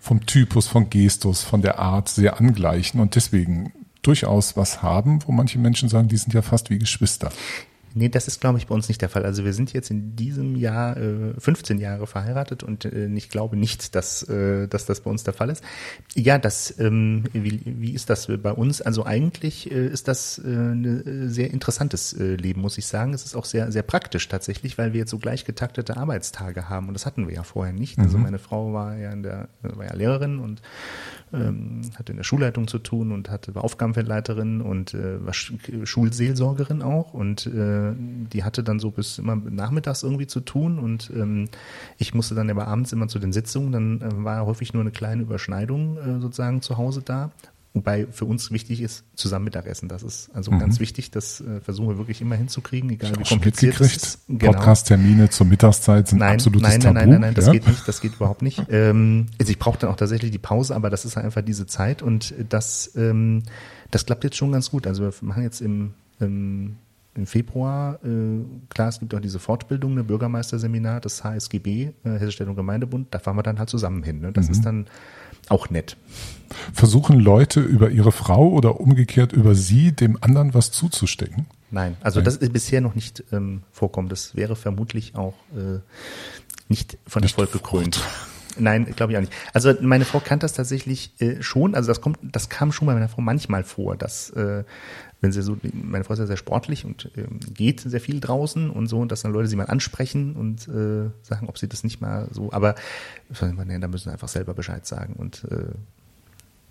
vom Typus, von Gestus, von der Art sehr angleichen und deswegen durchaus was haben, wo manche Menschen sagen, die sind ja fast wie Geschwister. Nee, das ist, glaube ich, bei uns nicht der Fall. Also wir sind jetzt in diesem Jahr äh, 15 Jahre verheiratet und äh, ich glaube nicht, dass, äh, dass das bei uns der Fall ist. Ja, das, ähm, wie, wie ist das bei uns? Also eigentlich äh, ist das äh, ein äh, sehr interessantes äh, Leben, muss ich sagen. Es ist auch sehr, sehr praktisch tatsächlich, weil wir jetzt so gleich getaktete Arbeitstage haben und das hatten wir ja vorher nicht. Also mhm. meine Frau war ja in der, war ja Lehrerin und ähm, hatte in der Schulleitung zu tun und hatte war Aufgabenfeldleiterin und äh, war Schulseelsorgerin auch und äh, die hatte dann so bis immer nachmittags irgendwie zu tun und ähm, ich musste dann aber abends immer zu den Sitzungen, dann äh, war häufig nur eine kleine Überschneidung äh, sozusagen zu Hause da Wobei für uns wichtig ist, zusammen Mittagessen. Das ist also mhm. ganz wichtig. Das äh, versuchen wir wirklich immer hinzukriegen, egal wie kompliziert es ist. Genau. Podcast-Termine zur Mittagszeit sind nein, absolutes nein, nein, Tabu. Nein, nein, nein, das ja? geht nicht. Das geht überhaupt nicht. Ähm, also ich brauche dann auch tatsächlich die Pause, aber das ist einfach diese Zeit und das, ähm, das klappt jetzt schon ganz gut. Also wir machen jetzt im, im im Februar, äh, klar, es gibt auch diese Fortbildung, eine Bürgermeisterseminar, das HSGB, äh, Hessische Städte und Gemeindebund, da fahren wir dann halt zusammen hin. Ne? Das mhm. ist dann auch nett. Versuchen Leute über ihre Frau oder umgekehrt über sie dem anderen was zuzustecken? Nein, also Nein. das ist bisher noch nicht ähm, vorkommen. Das wäre vermutlich auch äh, nicht von Erfolg gekrönt. Nein, glaube ich auch nicht. Also meine Frau kann das tatsächlich äh, schon. Also das kommt, das kam schon bei meiner Frau manchmal vor, dass äh, wenn sie so, meine Frau ist ja sehr sportlich und ähm, geht sehr viel draußen und so, und dass dann Leute sie mal ansprechen und äh, sagen, ob sie das nicht mal so, aber nee, da müssen sie einfach selber Bescheid sagen und äh,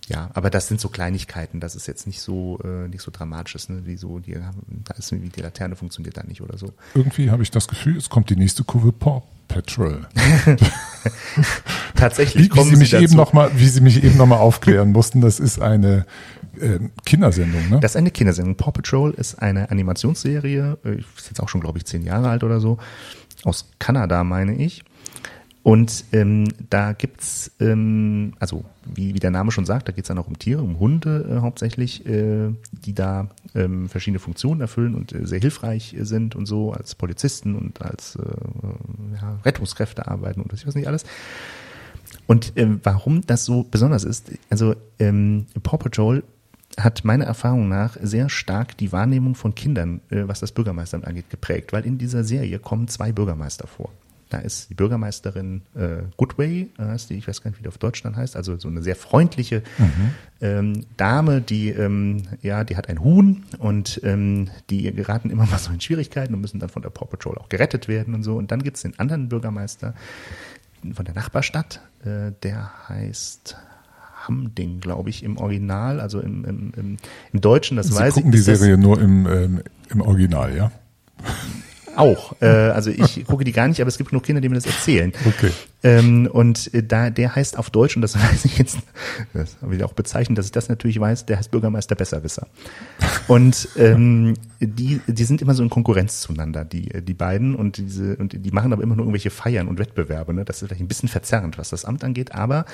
ja, aber das sind so Kleinigkeiten, das ist jetzt nicht so äh, nicht so dramatisch, ne? wie so die, da ist wie die Laterne funktioniert da nicht oder so. Irgendwie habe ich das Gefühl, es kommt die nächste Kurve Paw Patrol. Tatsächlich. Wie, wie Sie mich eben noch mal, wie Sie mich eben noch mal aufklären mussten, das ist eine äh, Kindersendung, ne? Das ist eine Kindersendung. Paw Patrol ist eine Animationsserie, äh, ist jetzt auch schon, glaube ich, zehn Jahre alt oder so, aus Kanada, meine ich. Und ähm, da gibt's, ähm, also wie, wie der Name schon sagt, da geht's dann auch um Tiere, um Hunde äh, hauptsächlich, äh, die da ähm, verschiedene Funktionen erfüllen und äh, sehr hilfreich sind und so, als Polizisten und als äh, ja, Rettungskräfte arbeiten und was ich weiß nicht alles. Und ähm, warum das so besonders ist, also ähm, Paw Patrol hat meiner Erfahrung nach sehr stark die Wahrnehmung von Kindern, äh, was das Bürgermeisteramt angeht, geprägt, weil in dieser Serie kommen zwei Bürgermeister vor. Da ist die Bürgermeisterin äh, Goodway, äh, die, ich weiß gar nicht, wie die auf Deutsch dann heißt, also so eine sehr freundliche mhm. ähm, Dame, die ähm, ja, die hat ein Huhn und ähm, die geraten immer mal so in Schwierigkeiten und müssen dann von der Paw Patrol auch gerettet werden und so. Und dann gibt's den anderen Bürgermeister von der Nachbarstadt, äh, der heißt Hamding, glaube ich, im Original, also im, im, im, im Deutschen, das Sie weiß gucken ich. die Serie nur im, ähm, im Original, ja? Auch. Äh, also ich gucke die gar nicht, aber es gibt nur Kinder, die mir das erzählen. Okay. Ähm, und äh, da der heißt auf Deutsch, und das weiß ich jetzt, das habe ich auch bezeichnet, dass ich das natürlich weiß, der heißt Bürgermeister Besserwisser. Und ähm, die, die sind immer so in Konkurrenz zueinander, die, die beiden, und diese, und die machen aber immer nur irgendwelche Feiern und Wettbewerbe. Ne? Das ist vielleicht ein bisschen verzerrend, was das Amt angeht, aber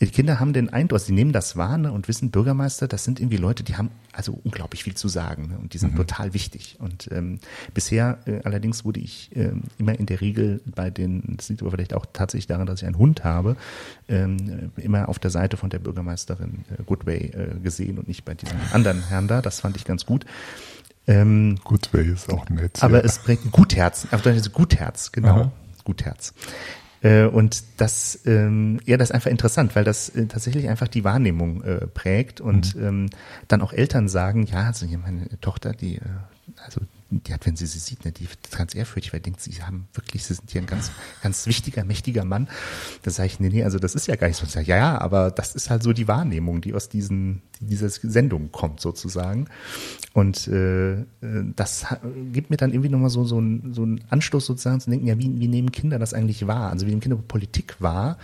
die Kinder haben den Eindruck, sie nehmen das wahr ne, und wissen, Bürgermeister, das sind irgendwie Leute, die haben also unglaublich viel zu sagen ne, und die sind mhm. total wichtig. Und ähm, bisher äh, allerdings wurde ich äh, immer in der Regel bei den, das liegt aber vielleicht auch tatsächlich daran, dass ich einen Hund habe, ähm, immer auf der Seite von der Bürgermeisterin äh, Goodway äh, gesehen und nicht bei diesem anderen Herrn da. Das fand ich ganz gut. Ähm, Goodway ist auch nett. Aber ja. es bringt Gutherz, auf Deutsch ist Gutherz, genau. Aha. Gutherz. Äh, und das, ähm, ja, das ist einfach interessant, weil das äh, tatsächlich einfach die Wahrnehmung äh, prägt und mhm. ähm, dann auch Eltern sagen, ja, also hier meine Tochter, die, also die hat, wenn sie sie sieht, ne, die wird ganz ehrfürchtig, weil denkt, sie haben wirklich, sie sind hier ein ganz, ganz wichtiger, mächtiger Mann. Da sage ich, nee, nee, also das ist ja gar nicht so. Ja, ja, aber das ist halt so die Wahrnehmung, die aus diesen, dieser Sendung kommt sozusagen. Und äh, das gibt mir dann irgendwie nochmal so, so, ein, so einen Anschluss sozusagen zu denken, ja, wie, wie nehmen Kinder das eigentlich wahr? Also wie nehmen Kinder Politik wahr?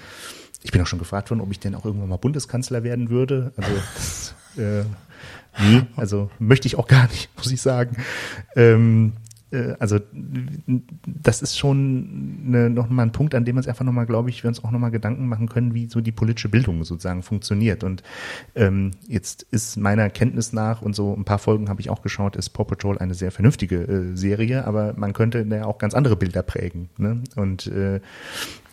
ich bin auch schon gefragt worden, ob ich denn auch irgendwann mal Bundeskanzler werden würde. Also das, äh, nee, also möchte ich auch gar nicht, muss ich sagen. Ähm, äh, also das ist schon eine, noch mal ein Punkt, an dem wir uns einfach nochmal, glaube ich, wir uns auch nochmal Gedanken machen können, wie so die politische Bildung sozusagen funktioniert. Und ähm, jetzt ist meiner Kenntnis nach, und so ein paar Folgen habe ich auch geschaut, ist Paw Patrol eine sehr vernünftige äh, Serie, aber man könnte da auch ganz andere Bilder prägen. Ne? Und äh,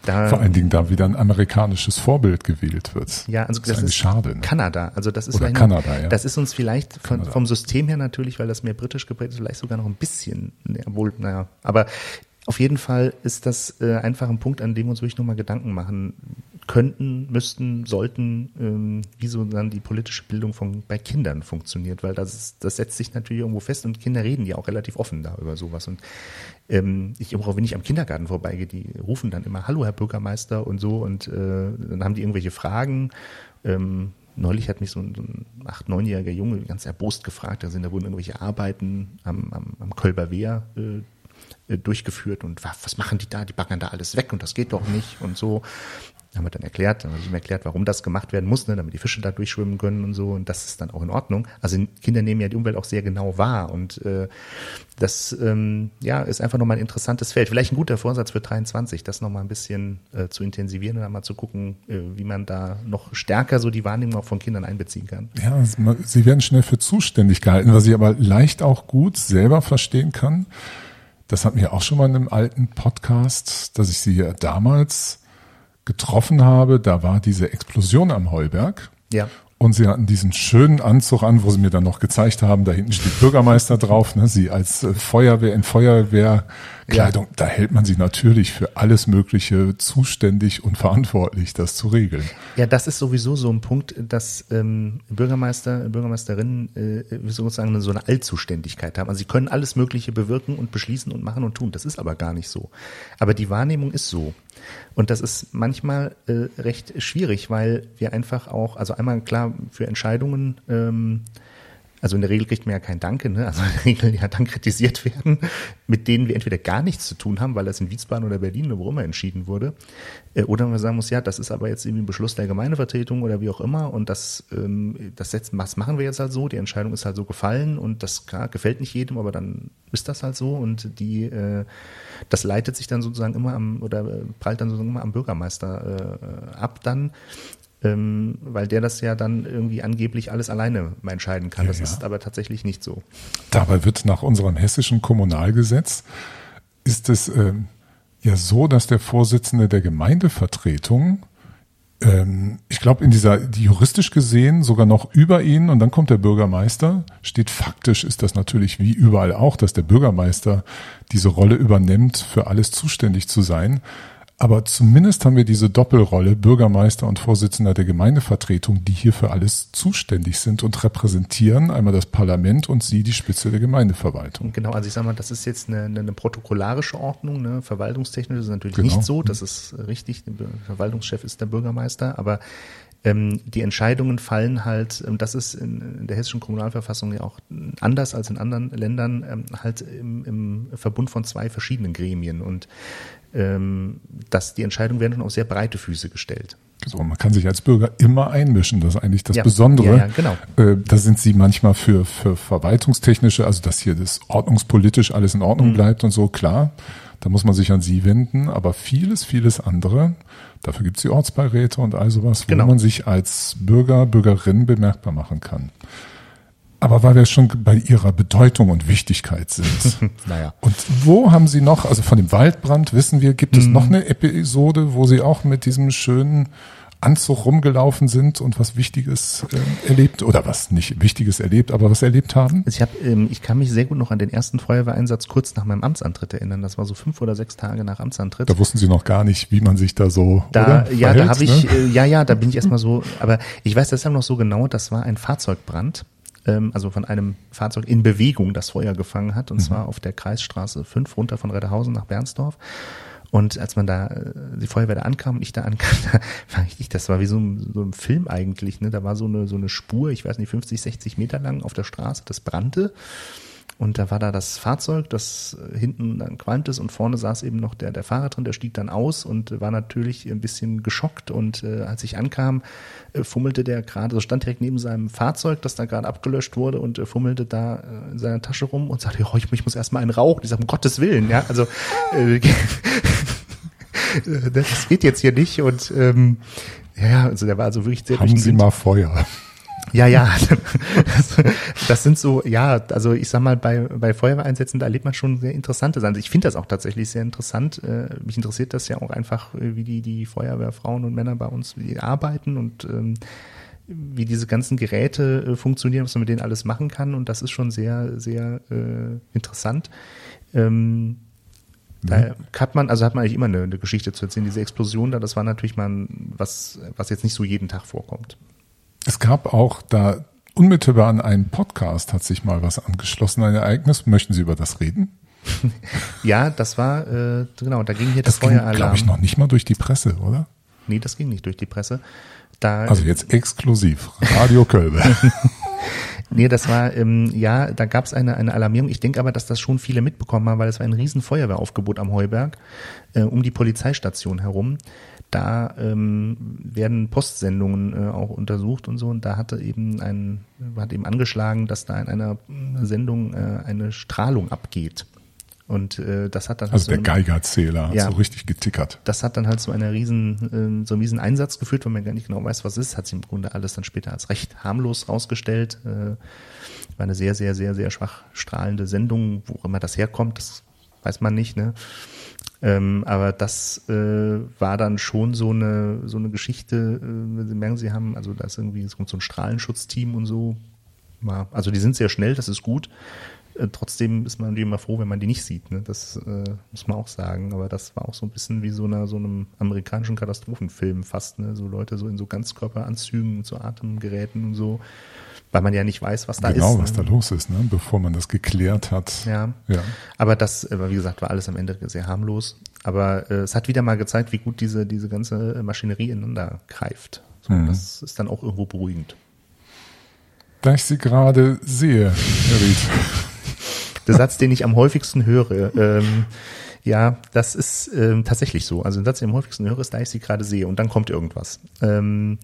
da, Vor allen Dingen da wieder ein amerikanisches Vorbild gewählt wird. Ja, also das, das ist schade, ne? Kanada. Also das ist Oder Kanada, ja. Das ist uns vielleicht von, vom System her natürlich, weil das mehr britisch geprägt ist, vielleicht sogar noch ein bisschen, ja, wohl, naja, aber auf jeden Fall ist das äh, einfach ein Punkt, an dem wir uns wirklich nochmal Gedanken machen könnten, müssten, sollten, ähm, wie so dann die politische Bildung von, bei Kindern funktioniert, weil das, ist, das setzt sich natürlich irgendwo fest und Kinder reden ja auch relativ offen da über sowas. Und ähm, ich auch wenn ich am Kindergarten vorbeigehe, die rufen dann immer, hallo Herr Bürgermeister und so und äh, dann haben die irgendwelche Fragen. Ähm, neulich hat mich so ein, so ein acht, neunjähriger Junge ganz erbost gefragt, da sind da wurden irgendwelche Arbeiten am, am, am Kölber Wehr äh, äh, durchgeführt und was machen die da? Die backen da alles weg und das geht doch nicht und so. Haben wir dann erklärt, dann habe ich ihm erklärt, warum das gemacht werden muss, ne, damit die Fische da durchschwimmen können und so. Und das ist dann auch in Ordnung. Also Kinder nehmen ja die Umwelt auch sehr genau wahr. Und äh, das ähm, ja, ist einfach nochmal ein interessantes Feld. Vielleicht ein guter Vorsatz für 23, das nochmal ein bisschen äh, zu intensivieren und einmal zu gucken, äh, wie man da noch stärker so die Wahrnehmung auch von Kindern einbeziehen kann. Ja, sie werden schnell für zuständig gehalten, was ich aber leicht auch gut selber verstehen kann das hat mir auch schon mal in einem alten Podcast, dass ich sie ja damals getroffen habe. Da war diese Explosion am Heuberg. Ja. Und sie hatten diesen schönen Anzug an, wo sie mir dann noch gezeigt haben, da hinten steht Bürgermeister drauf, ne? sie als äh, Feuerwehr in Feuerwehrkleidung, ja. da hält man sich natürlich für alles Mögliche zuständig und verantwortlich, das zu regeln. Ja, das ist sowieso so ein Punkt, dass ähm, Bürgermeister, Bürgermeisterinnen äh, sozusagen so eine Allzuständigkeit haben. Also sie können alles Mögliche bewirken und beschließen und machen und tun. Das ist aber gar nicht so. Aber die Wahrnehmung ist so. Und das ist manchmal äh, recht schwierig, weil wir einfach auch, also einmal klar für Entscheidungen ähm, also in der Regel kriegt man ja kein Danke, ne? also in der Regel ja dann kritisiert werden, mit denen wir entweder gar nichts zu tun haben, weil das in Wiesbaden oder Berlin oder wo immer entschieden wurde, äh, oder man sagen muss, ja, das ist aber jetzt irgendwie ein Beschluss der Gemeindevertretung oder wie auch immer und das, ähm, das setzt, was machen wir jetzt halt so, die Entscheidung ist halt so gefallen und das klar, gefällt nicht jedem, aber dann ist das halt so und die, äh, das leitet sich dann sozusagen immer am, oder prallt dann sozusagen immer am Bürgermeister äh, ab dann ähm, weil der das ja dann irgendwie angeblich alles alleine entscheiden kann. Ja, das ja. ist aber tatsächlich nicht so. Dabei wird nach unserem hessischen Kommunalgesetz ist es ähm, ja so, dass der Vorsitzende der Gemeindevertretung ähm, ich glaube, in dieser, die juristisch gesehen sogar noch über ihn und dann kommt der Bürgermeister, steht faktisch ist das natürlich wie überall auch, dass der Bürgermeister diese Rolle übernimmt, für alles zuständig zu sein. Aber zumindest haben wir diese Doppelrolle Bürgermeister und Vorsitzender der Gemeindevertretung, die hier für alles zuständig sind und repräsentieren einmal das Parlament und sie die Spitze der Gemeindeverwaltung. Genau, also ich sage mal, das ist jetzt eine, eine protokollarische Ordnung, ne? verwaltungstechnisch ist es natürlich genau. nicht so, das ist richtig, der Verwaltungschef ist der Bürgermeister, aber ähm, die Entscheidungen fallen halt, ähm, das ist in, in, der hessischen Kommunalverfassung ja auch anders als in anderen Ländern, ähm, halt im, im Verbund von zwei verschiedenen Gremien und ähm, dass die Entscheidungen werden schon auf sehr breite Füße gestellt. So, man kann sich als Bürger immer einmischen. Das ist eigentlich das ja, Besondere. Ja, ja, genau. Äh, da sind sie manchmal für, für verwaltungstechnische, also dass hier das ordnungspolitisch alles in Ordnung mhm. bleibt und so, klar. Da muss man sich an sie wenden. Aber vieles, vieles andere, dafür gibt es die Ortsbeiräte und all sowas, wo genau. man sich als Bürger, Bürgerin bemerkbar machen kann. Aber weil wir schon bei ihrer Bedeutung und Wichtigkeit sind. naja. Und wo haben Sie noch, also von dem Waldbrand wissen wir, gibt es mhm. noch eine Episode, wo Sie auch mit diesem schönen Anzug rumgelaufen sind und was Wichtiges äh, erlebt oder was nicht Wichtiges erlebt, aber was erlebt haben? Also ich habe, ähm, ich kann mich sehr gut noch an den ersten Feuerwehreinsatz kurz nach meinem Amtsantritt erinnern. Das war so fünf oder sechs Tage nach Amtsantritt. Da wussten Sie noch gar nicht, wie man sich da so da, oder, ja, verhält, da habe ich, ne? äh, ja, ja, da bin ich erstmal so, aber ich weiß deshalb noch so genau, das war ein Fahrzeugbrand ähm, also von einem Fahrzeug in Bewegung, das Feuer gefangen hat, und mhm. zwar auf der Kreisstraße 5 runter von Redderhausen nach Bernsdorf. Und als man da, äh, die Feuerwehr da ankam und ich da ankam, da war ich, das war wie so ein, so ein Film eigentlich, ne? Da war so eine, so eine Spur, ich weiß nicht, 50, 60 Meter lang auf der Straße, das brannte. Und da war da das Fahrzeug, das äh, hinten dann qualmt ist und vorne saß eben noch der, der Fahrer drin, der stieg dann aus und war natürlich ein bisschen geschockt. Und äh, als ich ankam, äh, fummelte der gerade, so stand direkt neben seinem Fahrzeug, das da gerade abgelöscht wurde und äh, fummelte da äh, in seiner Tasche rum und sagte, oh, ich, ich muss erstmal einen rauchen. Ich sage, um Gottes Willen, ja, also äh, das geht jetzt hier nicht. Und ähm, ja, also der war also wirklich sehr Haben Sie mal Feuer? Ja, ja. Das, sind so, ja, also ich sag mal, bei, bei Feuerwehreinsätzen, da erlebt man schon sehr interessante Sachen. Ich finde das auch tatsächlich sehr interessant. Äh, mich interessiert das ja auch einfach, äh, wie die, die Feuerwehrfrauen und Männer bei uns wie die arbeiten und ähm, wie diese ganzen Geräte äh, funktionieren, was man mit denen alles machen kann. Und das ist schon sehr, sehr äh, interessant. Ähm, da hat man, also hat man eigentlich immer eine, eine, Geschichte zu erzählen. Diese Explosion da, das war natürlich mal was, was jetzt nicht so jeden Tag vorkommt. Es gab auch da unmittelbar an einen Podcast hat sich mal was angeschlossen, ein Ereignis. Möchten Sie über das reden? ja, das war, äh, genau, da ging hier das der Feueralarm. glaube ich, noch nicht mal durch die Presse, oder? Nee, das ging nicht durch die Presse. Da, also jetzt exklusiv, Radio Kölbe. nee, das war, ähm, ja, da gab es eine, eine Alarmierung. Ich denke aber, dass das schon viele mitbekommen haben, weil es war ein riesen Feuerwehraufgebot am Heuberg äh, um die Polizeistation herum da ähm, werden Postsendungen äh, auch untersucht und so. Und da hatte eben ein, hat eben angeschlagen, dass da in einer Sendung äh, eine Strahlung abgeht. Und äh, das hat dann also halt der so Geigerzähler hat ja, so richtig getickert. Das hat dann halt so einer riesen, äh, so einen riesen Einsatz geführt, weil man gar nicht genau weiß, was ist. Hat sich im Grunde alles dann später als recht harmlos rausgestellt. Äh, war eine sehr, sehr, sehr, sehr schwach strahlende Sendung, wo immer das herkommt, das weiß man nicht. Ne? Ähm, aber das äh, war dann schon so eine, so eine Geschichte, äh, wenn Sie merken, Sie haben, also da ist irgendwie so ein Strahlenschutzteam und so. Also die sind sehr schnell, das ist gut. Äh, trotzdem ist man immer froh, wenn man die nicht sieht. Ne? Das äh, muss man auch sagen. Aber das war auch so ein bisschen wie so, einer, so einem amerikanischen Katastrophenfilm fast. Ne? So Leute so in so Ganzkörperanzügen und so Atemgeräten und so weil man ja nicht weiß, was da genau, ist. Genau, was ne? da los ist, ne? bevor man das geklärt hat. Ja. ja. Aber das, äh, wie gesagt, war alles am Ende sehr harmlos. Aber äh, es hat wieder mal gezeigt, wie gut diese, diese ganze Maschinerie ineinander greift. So, mhm. Das ist dann auch irgendwo beruhigend. Da ich sie gerade sehe, Herr Ried. Der Satz, den ich am häufigsten höre, ähm, ja, das ist ähm, tatsächlich so. Also der Satz, den ich am häufigsten höre, ist, da ich sie gerade sehe und dann kommt irgendwas. Ähm,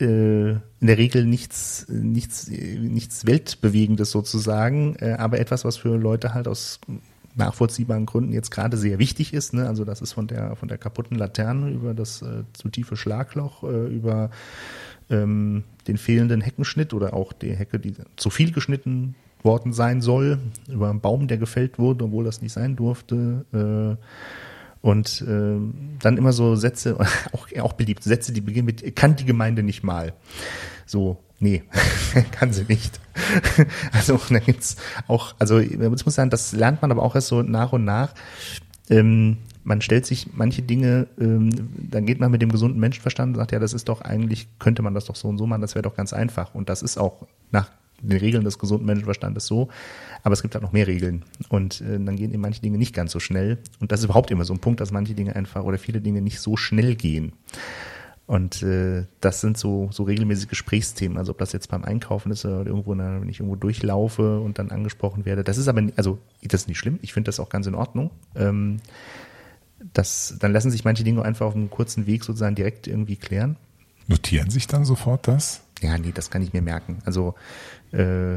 äh, in der Regel nichts, nichts, nichts Weltbewegendes sozusagen, äh, aber etwas, was für Leute halt aus nachvollziehbaren Gründen jetzt gerade sehr wichtig ist. Ne? Also das ist von der von der kaputten Laterne über das äh, zu tiefe Schlagloch, äh, über ähm, den fehlenden Heckenschnitt oder auch die Hecke, die zu viel geschnitten worden sein soll, über einen Baum, der gefällt wurde, obwohl das nicht sein durfte. Äh, und äh, dann immer so Sätze, auch, auch beliebt, Sätze, die beginnen mit, kann die Gemeinde nicht mal. So, nee, kann sie nicht. also da gibt's auch, also ich muss sagen, das lernt man aber auch erst so nach und nach. Ähm, man stellt sich manche Dinge, ähm, dann geht man mit dem gesunden Menschenverstand und sagt, ja, das ist doch eigentlich, könnte man das doch so und so machen, das wäre doch ganz einfach. Und das ist auch nach den Regeln des gesunden Menschenverstandes so. Aber es gibt halt noch mehr Regeln. Und äh, dann gehen eben manche Dinge nicht ganz so schnell. Und das ist überhaupt immer so ein Punkt, dass manche Dinge einfach oder viele Dinge nicht so schnell gehen. Und äh, das sind so, so regelmäßige Gesprächsthemen. Also ob das jetzt beim Einkaufen ist oder irgendwo, wenn ich irgendwo durchlaufe und dann angesprochen werde. Das ist aber, also das ist nicht schlimm. Ich finde das auch ganz in Ordnung. Ähm, das, dann lassen sich manche Dinge einfach auf einem kurzen Weg sozusagen direkt irgendwie klären. Notieren sich dann sofort das? Ja, nee, das kann ich mir merken. Also äh,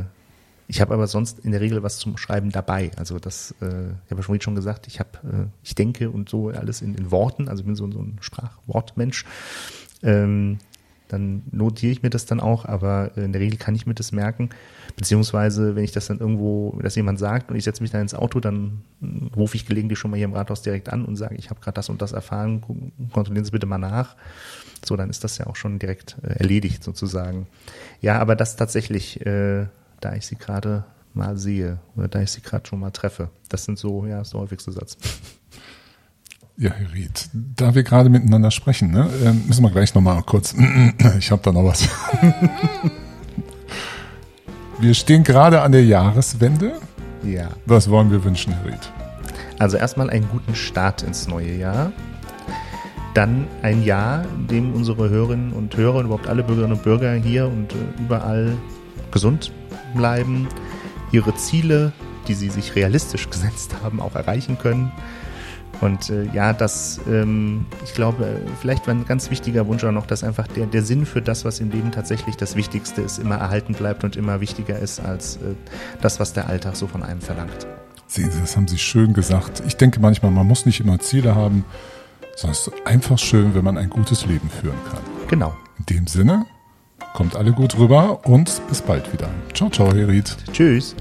ich habe aber sonst in der Regel was zum Schreiben dabei. Also das, äh, ich habe ja vorhin schon gesagt, ich habe, äh, ich denke und so alles in, in Worten, also ich bin so, so ein Sprachwortmensch. Ähm, dann notiere ich mir das dann auch, aber in der Regel kann ich mir das merken. Beziehungsweise, wenn ich das dann irgendwo, wenn das jemand sagt und ich setze mich dann ins Auto, dann rufe ich gelegentlich schon mal hier im Rathaus direkt an und sage, ich habe gerade das und das erfahren, kontrollieren Sie bitte mal nach. So, dann ist das ja auch schon direkt äh, erledigt sozusagen. Ja, aber das tatsächlich, äh, da ich sie gerade mal sehe oder da ich sie gerade schon mal treffe, das sind so, ja, ist der häufigste Satz. Ja, Herr Ried, da wir gerade miteinander sprechen, ne, äh, müssen wir gleich nochmal kurz, ich habe da noch was. wir stehen gerade an der Jahreswende. Ja. Was wollen wir wünschen, Herr Ried? Also erstmal einen guten Start ins neue Jahr dann ein Jahr, in dem unsere Hörerinnen und Hörer und überhaupt alle Bürgerinnen und Bürger hier und äh, überall gesund bleiben, ihre Ziele die sie sich realistisch gesetzt haben, auch erreichen können. Und äh, ja, das, ähm, ich glaube, vielleicht war ein ganz wichtiger Wunsch auch noch, dass einfach der, der Sinn für das, was im Leben tatsächlich das Wichtigste ist, immer erhalten bleibt und immer wichtiger ist als äh, das, was der Alltag so von einem verlangt. Sehen Sie, das haben Sie schön gesagt. Ich denke manchmal, man muss nicht immer Ziele haben, sondern es ist einfach schön, wenn man ein gutes Leben führen kann. Genau. In dem Sinne, kommt alle gut rüber und bis bald wieder. Ciao, ciao, Herr Ried. Tschüss.